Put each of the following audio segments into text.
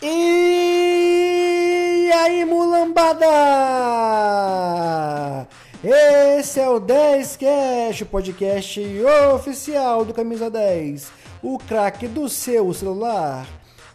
E aí, mulambada! Esse é o 10 Cash, o podcast oficial do Camisa 10, o craque do seu celular.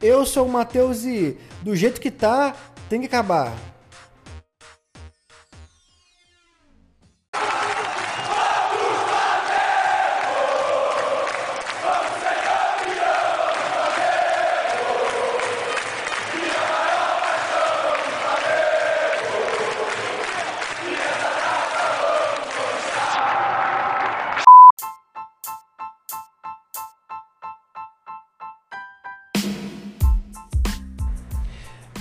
Eu sou o Matheus e, do jeito que tá, tem que acabar.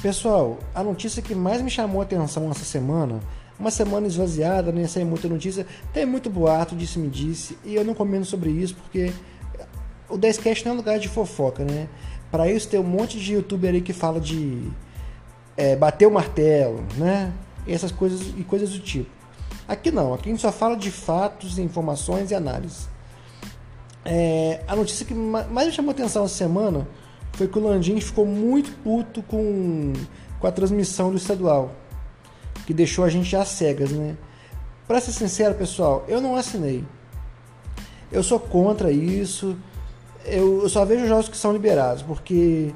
Pessoal, a notícia que mais me chamou a atenção essa semana, uma semana esvaziada, nem sem muita notícia, tem muito boato, disse-me disse, e eu não comento sobre isso porque o 10cast não é lugar de fofoca, né? Para isso tem um monte de youtuber aí que fala de é, bater o martelo, né? E essas coisas e coisas do tipo. Aqui não, aqui a gente só fala de fatos, informações e análises. É, a notícia que mais me chamou a atenção essa semana foi que o Landim ficou muito puto com, com a transmissão do estadual, que deixou a gente às cegas, né? Pra ser sincero, pessoal, eu não assinei. Eu sou contra isso. Eu, eu só vejo jogos que são liberados, porque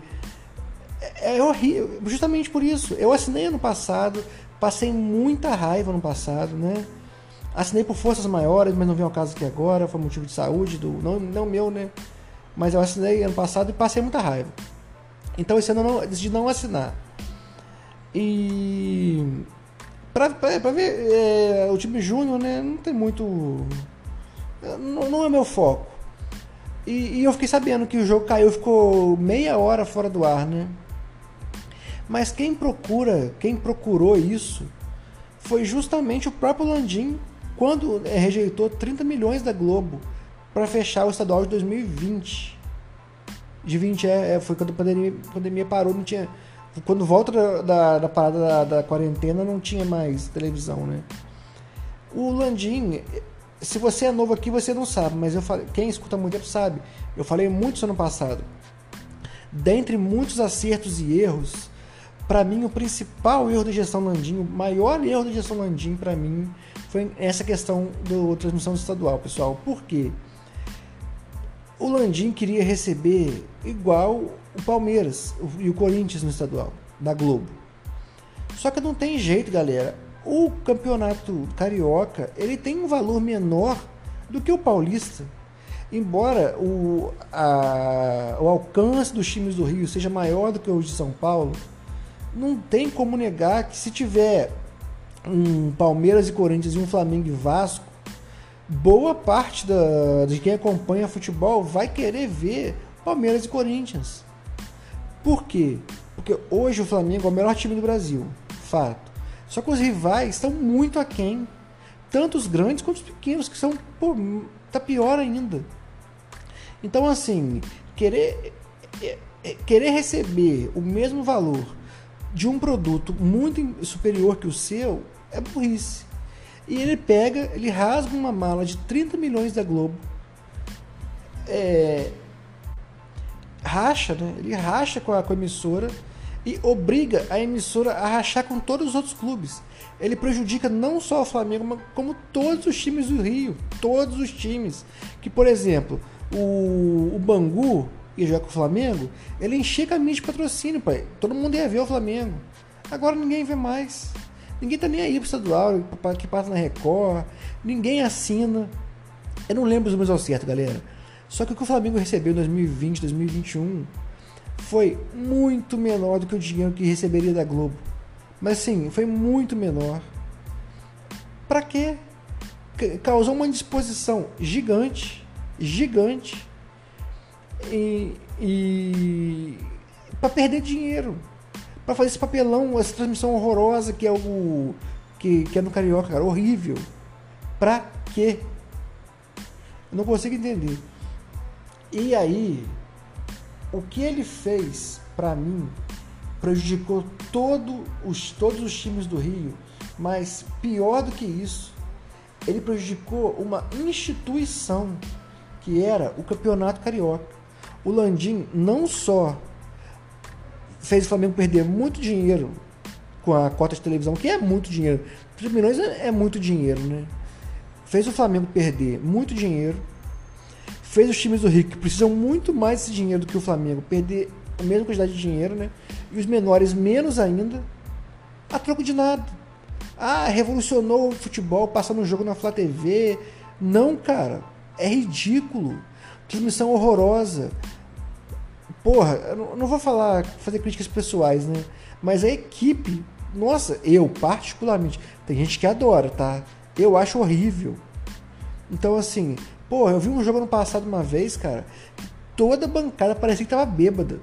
é, é horrível. Justamente por isso. Eu assinei ano passado, passei muita raiva no passado, né? Assinei por forças maiores, mas não vem ao caso aqui agora, foi motivo de saúde, do não, não meu, né? Mas eu assinei ano passado e passei muita raiva. Então esse ano eu não, decidi não assinar. E pra, pra, pra ver é, o time júnior, né, não tem muito. Não, não é meu foco. E, e, eu fiquei sabendo que o jogo caiu, ficou meia hora fora do ar, né? Mas quem procura, quem procurou isso foi justamente o próprio Landim, quando é, rejeitou 30 milhões da Globo para fechar o estadual de 2020. De 20 é, é, foi quando a pandemia, a pandemia parou, não tinha. Quando volta da, da, da parada da, da, quarentena, não tinha mais televisão, né? O Landim, se você é novo aqui, você não sabe, mas eu falei, quem escuta muito tempo sabe. Eu falei muito ano passado. Dentre muitos acertos e erros, para mim o principal erro da gestão Landim, o maior erro da gestão Landim para mim foi essa questão da transmissão estadual, pessoal. Por quê? O Landim queria receber igual o Palmeiras e o Corinthians no estadual, da Globo. Só que não tem jeito, galera. O campeonato carioca ele tem um valor menor do que o paulista. Embora o, a, o alcance dos times do Rio seja maior do que o de São Paulo, não tem como negar que se tiver um Palmeiras e Corinthians e um Flamengo e Vasco, boa parte da, de quem acompanha futebol vai querer ver Palmeiras e Corinthians. Por quê? Porque hoje o Flamengo é o melhor time do Brasil, fato. Só que os rivais estão muito aquém, tanto os grandes quanto os pequenos, que são, pô, tá pior ainda. Então, assim, querer, é, é, querer receber o mesmo valor de um produto muito superior que o seu é burrice. E ele pega, ele rasga uma mala de 30 milhões da Globo. É, racha, né? Ele racha com a, com a emissora e obriga a emissora a rachar com todos os outros clubes. Ele prejudica não só o Flamengo, como todos os times do Rio. Todos os times. Que, por exemplo, o, o Bangu ia jogar com o Flamengo, ele enchia caminho de patrocínio, pai. Todo mundo ia ver o Flamengo. Agora ninguém vê mais. Ninguém tá nem aí pro estadual, que passa na Record, ninguém assina. Eu não lembro os números ao certo, galera. Só que o que o Flamengo recebeu em 2020, 2021 foi muito menor do que o dinheiro que receberia da Globo. Mas sim, foi muito menor. Para quê? Causou uma indisposição gigante, gigante, e, e para perder dinheiro para fazer esse papelão, essa transmissão horrorosa que é o que, que é no Carioca, cara, horrível. Pra quê? Eu não consigo entender. E aí, o que ele fez para mim prejudicou todo os, todos os times do Rio, mas pior do que isso, ele prejudicou uma instituição que era o Campeonato Carioca. O Landim não só fez o Flamengo perder muito dinheiro com a cota de televisão, que é muito dinheiro. 30 milhões é, é muito dinheiro, né? Fez o Flamengo perder muito dinheiro. Fez os times do Rio, que precisam muito mais desse dinheiro do que o Flamengo, perder a mesma quantidade de dinheiro, né? E os menores menos ainda, a troco de nada. Ah, revolucionou o futebol passando um jogo na Flá TV. Não, cara. É ridículo. Transmissão horrorosa. Porra, eu não vou falar, fazer críticas pessoais, né? Mas a equipe, nossa, eu particularmente, tem gente que adora, tá? Eu acho horrível. Então, assim, porra, eu vi um jogo no passado uma vez, cara, toda bancada parecia que tava bêbada.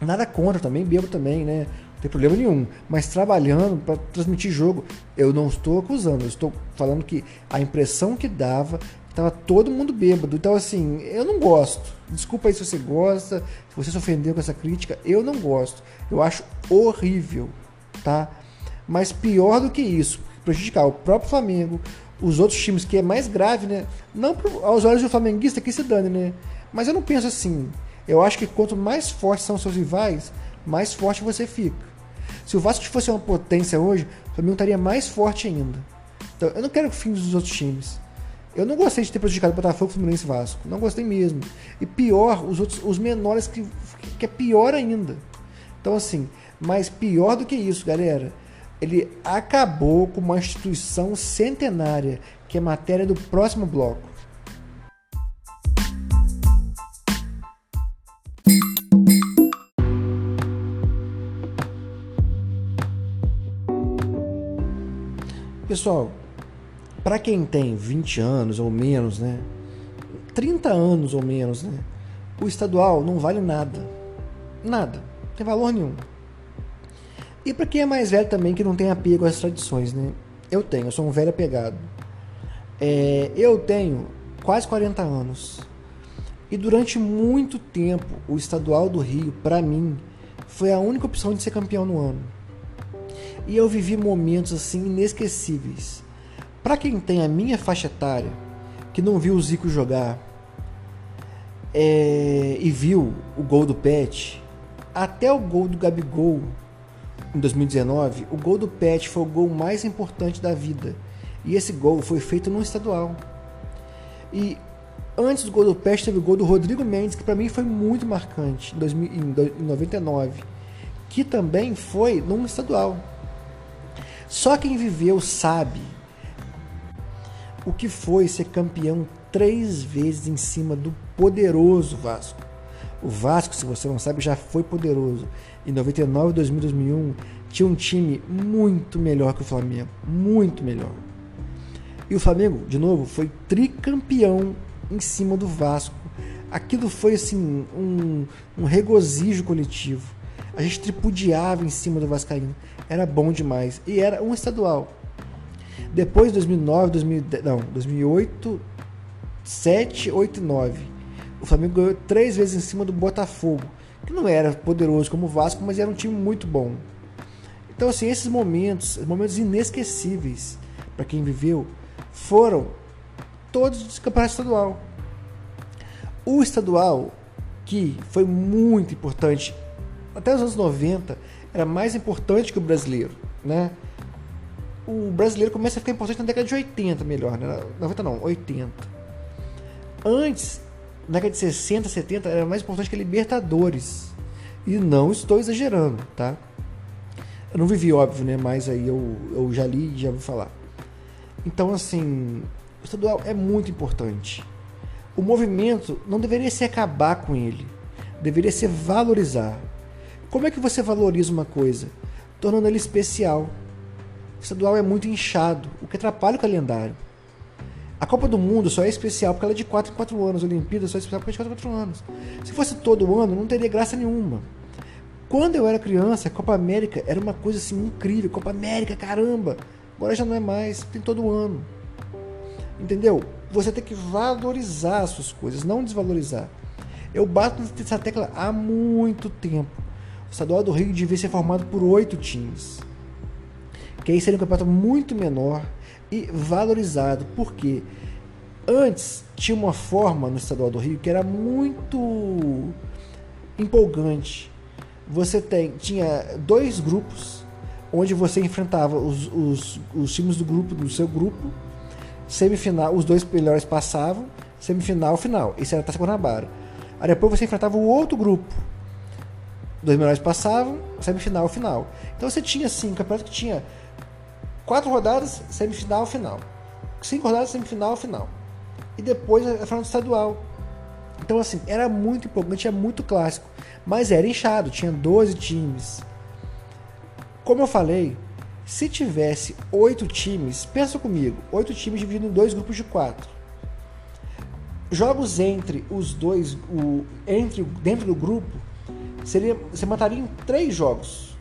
Nada contra também, bebo também, né? Tem problema nenhum. Mas trabalhando para transmitir jogo, eu não estou acusando, eu estou falando que a impressão que dava Tava todo mundo bêbado. Então, assim, eu não gosto. Desculpa aí se você gosta, se você se ofendeu com essa crítica. Eu não gosto. Eu acho horrível, tá? Mas pior do que isso, prejudicar o próprio Flamengo, os outros times, que é mais grave, né? Não aos olhos do flamenguista que se dane, né? Mas eu não penso assim. Eu acho que quanto mais fortes são seus rivais, mais forte você fica. Se o Vasco fosse uma potência hoje, o Flamengo estaria mais forte ainda. Então, eu não quero o fim dos outros times. Eu não gostei de ter prejudicado o Botafogo, Fluminense e Vasco. Não gostei mesmo. E pior, os outros, os menores, que, que é pior ainda. Então, assim, mas pior do que isso, galera. Ele acabou com uma instituição centenária, que é matéria do próximo bloco. Pessoal, para quem tem 20 anos ou menos, né? 30 anos ou menos, né? O estadual não vale nada. Nada. Não tem valor nenhum. E para quem é mais velho também, que não tem apego às tradições, né? Eu tenho, eu sou um velho apegado. É, eu tenho quase 40 anos. E durante muito tempo, o estadual do Rio, para mim, foi a única opção de ser campeão no ano. E eu vivi momentos assim inesquecíveis. Para quem tem a minha faixa etária, que não viu o Zico jogar é, e viu o gol do Pet, até o gol do Gabigol em 2019, o gol do Pet foi o gol mais importante da vida. E esse gol foi feito no estadual. E antes do gol do Pet teve o gol do Rodrigo Mendes, que para mim foi muito marcante, em, 2000, em 99, que também foi num estadual. Só quem viveu sabe o que foi ser campeão três vezes em cima do poderoso Vasco. O Vasco, se você não sabe, já foi poderoso. Em 99, 2000, 2001, tinha um time muito melhor que o Flamengo. Muito melhor. E o Flamengo, de novo, foi tricampeão em cima do Vasco. Aquilo foi assim um, um regozijo coletivo. A gente tripudiava em cima do Vascaíno. Era bom demais. E era um estadual. Depois, 2009, 2010, não, 2008, 7, 8 e 9. O Flamengo ganhou três vezes em cima do Botafogo, que não era poderoso como o Vasco, mas era um time muito bom. Então, assim, esses momentos, momentos inesquecíveis para quem viveu, foram todos do campeonato estadual. O estadual, que foi muito importante, até os anos 90, era mais importante que o brasileiro, né? o brasileiro começa a ficar importante na década de 80, melhor, né? 90 não, 80. Antes, na década de 60, 70, era mais importante que a Libertadores. E não estou exagerando, tá? Eu não vivi, óbvio, né? Mas aí eu, eu já li e já vou falar. Então, assim, o estadual é muito importante. O movimento não deveria ser acabar com ele, deveria ser valorizar. Como é que você valoriza uma coisa? Tornando ele especial estadual é muito inchado, o que atrapalha o calendário. A Copa do Mundo só é especial porque ela é de 4 em 4 anos, a Olimpíada só é especial porque é de 4 em 4 anos. Se fosse todo ano, não teria graça nenhuma. Quando eu era criança, a Copa América era uma coisa assim incrível. Copa América, caramba! Agora já não é mais, tem todo ano. Entendeu? Você tem que valorizar as suas coisas, não desvalorizar. Eu bato nessa tecla há muito tempo. O estadual do Rio devia ser formado por oito times que aí seria um campeonato muito menor e valorizado, porque antes tinha uma forma no estadual do Rio que era muito empolgante. você tem, tinha dois grupos onde você enfrentava os, os, os times do grupo do seu grupo, semifinal, os dois melhores passavam, semifinal, final. Isso era Taça Guanabara. Aí depois você enfrentava o outro grupo. Dois melhores passavam, semifinal, final. Então você tinha assim, um campeonato que tinha quatro rodadas, semifinal, final. Cinco rodadas, semifinal, final. E depois a final estadual. Então, assim, era muito empolgante, era muito clássico. Mas era inchado, tinha 12 times. Como eu falei, se tivesse oito times, pensa comigo, oito times divididos em dois grupos de quatro. Jogos entre os dois, o, entre dentro do grupo, seria, você mataria em três jogos.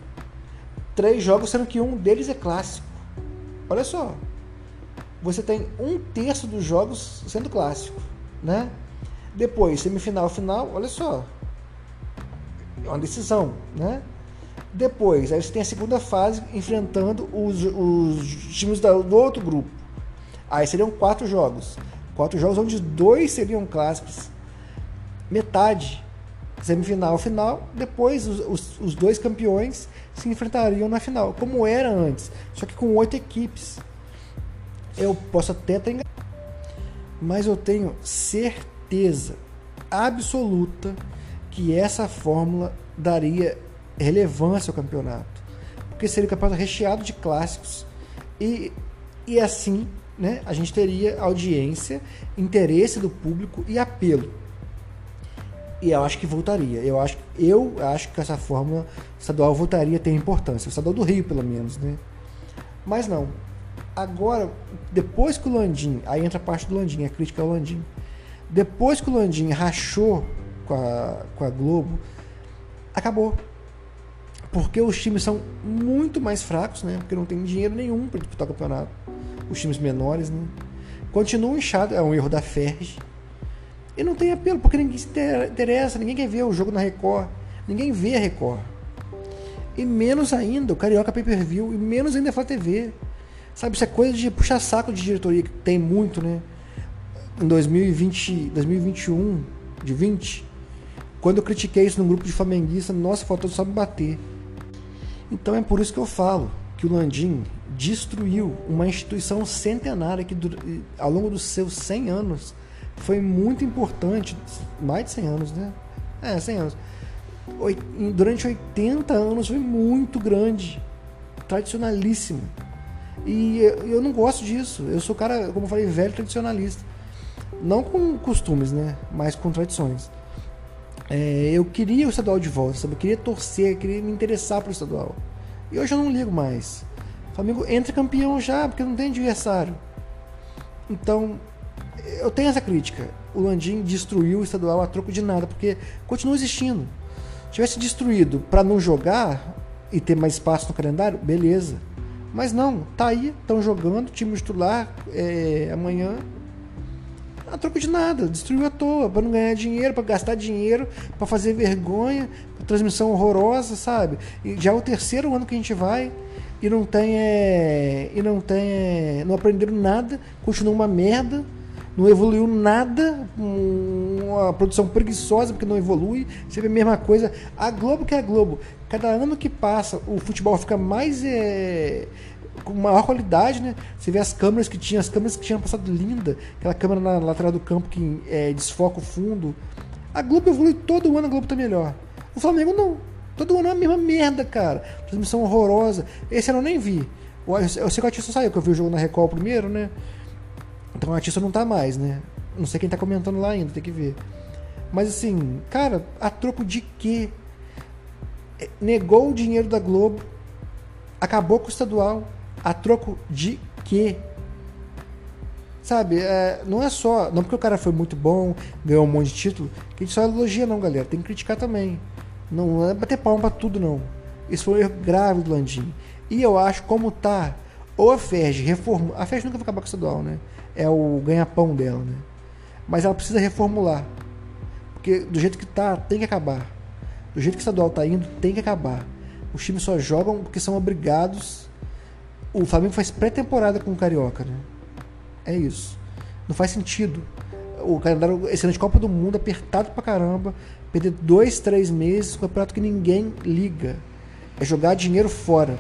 Três jogos, sendo que um deles é clássico. Olha só, você tem um terço dos jogos sendo clássico, né? Depois, semifinal, final, olha só, é uma decisão, né? Depois, aí você tem a segunda fase enfrentando os, os times do outro grupo. Aí seriam quatro jogos. Quatro jogos onde dois seriam clássicos. Metade, semifinal, final. Depois, os, os, os dois campeões se enfrentariam na final, como era antes. Só que com oito equipes. Eu posso até estar enganado. Mas eu tenho certeza absoluta que essa fórmula daria relevância ao campeonato. Porque seria um campeonato recheado de clássicos e, e assim né, a gente teria audiência, interesse do público e apelo. E eu acho que voltaria. Eu acho, eu acho que essa fórmula estadual voltaria a ter importância. O estadual do Rio, pelo menos. Né? Mas não. Agora, depois que o Landim, aí entra a parte do Landim, a crítica ao Landim. Depois que o Landim rachou com a, com a Globo, acabou. Porque os times são muito mais fracos, né? Porque não tem dinheiro nenhum para disputar o campeonato. Os times menores, né? Continuam inchados, é um erro da Ferg. E não tem apelo, porque ninguém se interessa, ninguém quer ver o jogo na Record. Ninguém vê a Record. E menos ainda o Carioca Pay Per View, e menos ainda a Flá TV. Sabe, isso é coisa de puxar saco de diretoria, que tem muito, né? Em 2020, 2021, de 20, quando eu critiquei isso no grupo de flamenguistas, nossa, faltou só me bater. Então é por isso que eu falo que o Landim destruiu uma instituição centenária que ao longo dos seus 100 anos foi muito importante, mais de 100 anos, né? É, 100 anos. Durante 80 anos foi muito grande, tradicionalíssimo. E eu não gosto disso. Eu sou cara, como eu falei, velho tradicionalista. Não com costumes, né? Mas com tradições. É, eu queria o estadual de volta, sabe? Eu queria torcer, eu queria me interessar pro estadual. E hoje eu não ligo mais. Flamengo entra campeão já, porque não tem adversário. Então, eu tenho essa crítica. O Landim destruiu o estadual a troco de nada, porque continua existindo. Se tivesse destruído para não jogar e ter mais espaço no calendário, beleza. Mas não, tá aí, estão jogando, time titular é, amanhã a troco de nada, destruiu à toa, para não ganhar dinheiro, para gastar dinheiro, para fazer vergonha, transmissão horrorosa, sabe? E já é o terceiro ano que a gente vai e não tem é, e não tem é, não aprenderam nada, continua uma merda, não evoluiu nada, uma produção preguiçosa porque não evolui, sempre a mesma coisa. A Globo que é a Globo, cada ano que passa o futebol fica mais é, com maior qualidade, né? Você vê as câmeras que tinha, as câmeras que tinham passado linda, aquela câmera na lateral do campo que é, desfoca o fundo. A Globo evolui todo ano, a Globo tá melhor. O Flamengo não. Todo ano é a mesma merda, cara. Transmissão horrorosa. Esse ano eu nem vi. Eu sei que o saiu, que eu vi o jogo na Record primeiro, né? Então o artista não tá mais, né? Não sei quem tá comentando lá ainda, tem que ver. Mas assim, cara, a troco de quê? É, negou o dinheiro da Globo, acabou com o estadual, a troco de quê? Sabe, é, não é só. Não porque o cara foi muito bom, ganhou um monte de título, que a gente só elogia, não, galera. Tem que criticar também. Não é bater palma pra tudo, não. Isso foi um erro grave do Landim. E eu acho como tá. Ou a FERJ reformula. A FERJ nunca vai acabar com o estadual, né? É o ganha-pão dela, né? Mas ela precisa reformular. Porque do jeito que tá, tem que acabar. Do jeito que o estadual tá indo, tem que acabar. Os times só jogam porque são obrigados o Flamengo faz pré-temporada com o Carioca, né? É isso. Não faz sentido. O calendário excelente Copa do Mundo apertado pra caramba, Perder dois, três meses um campeonato que ninguém liga. É jogar dinheiro fora.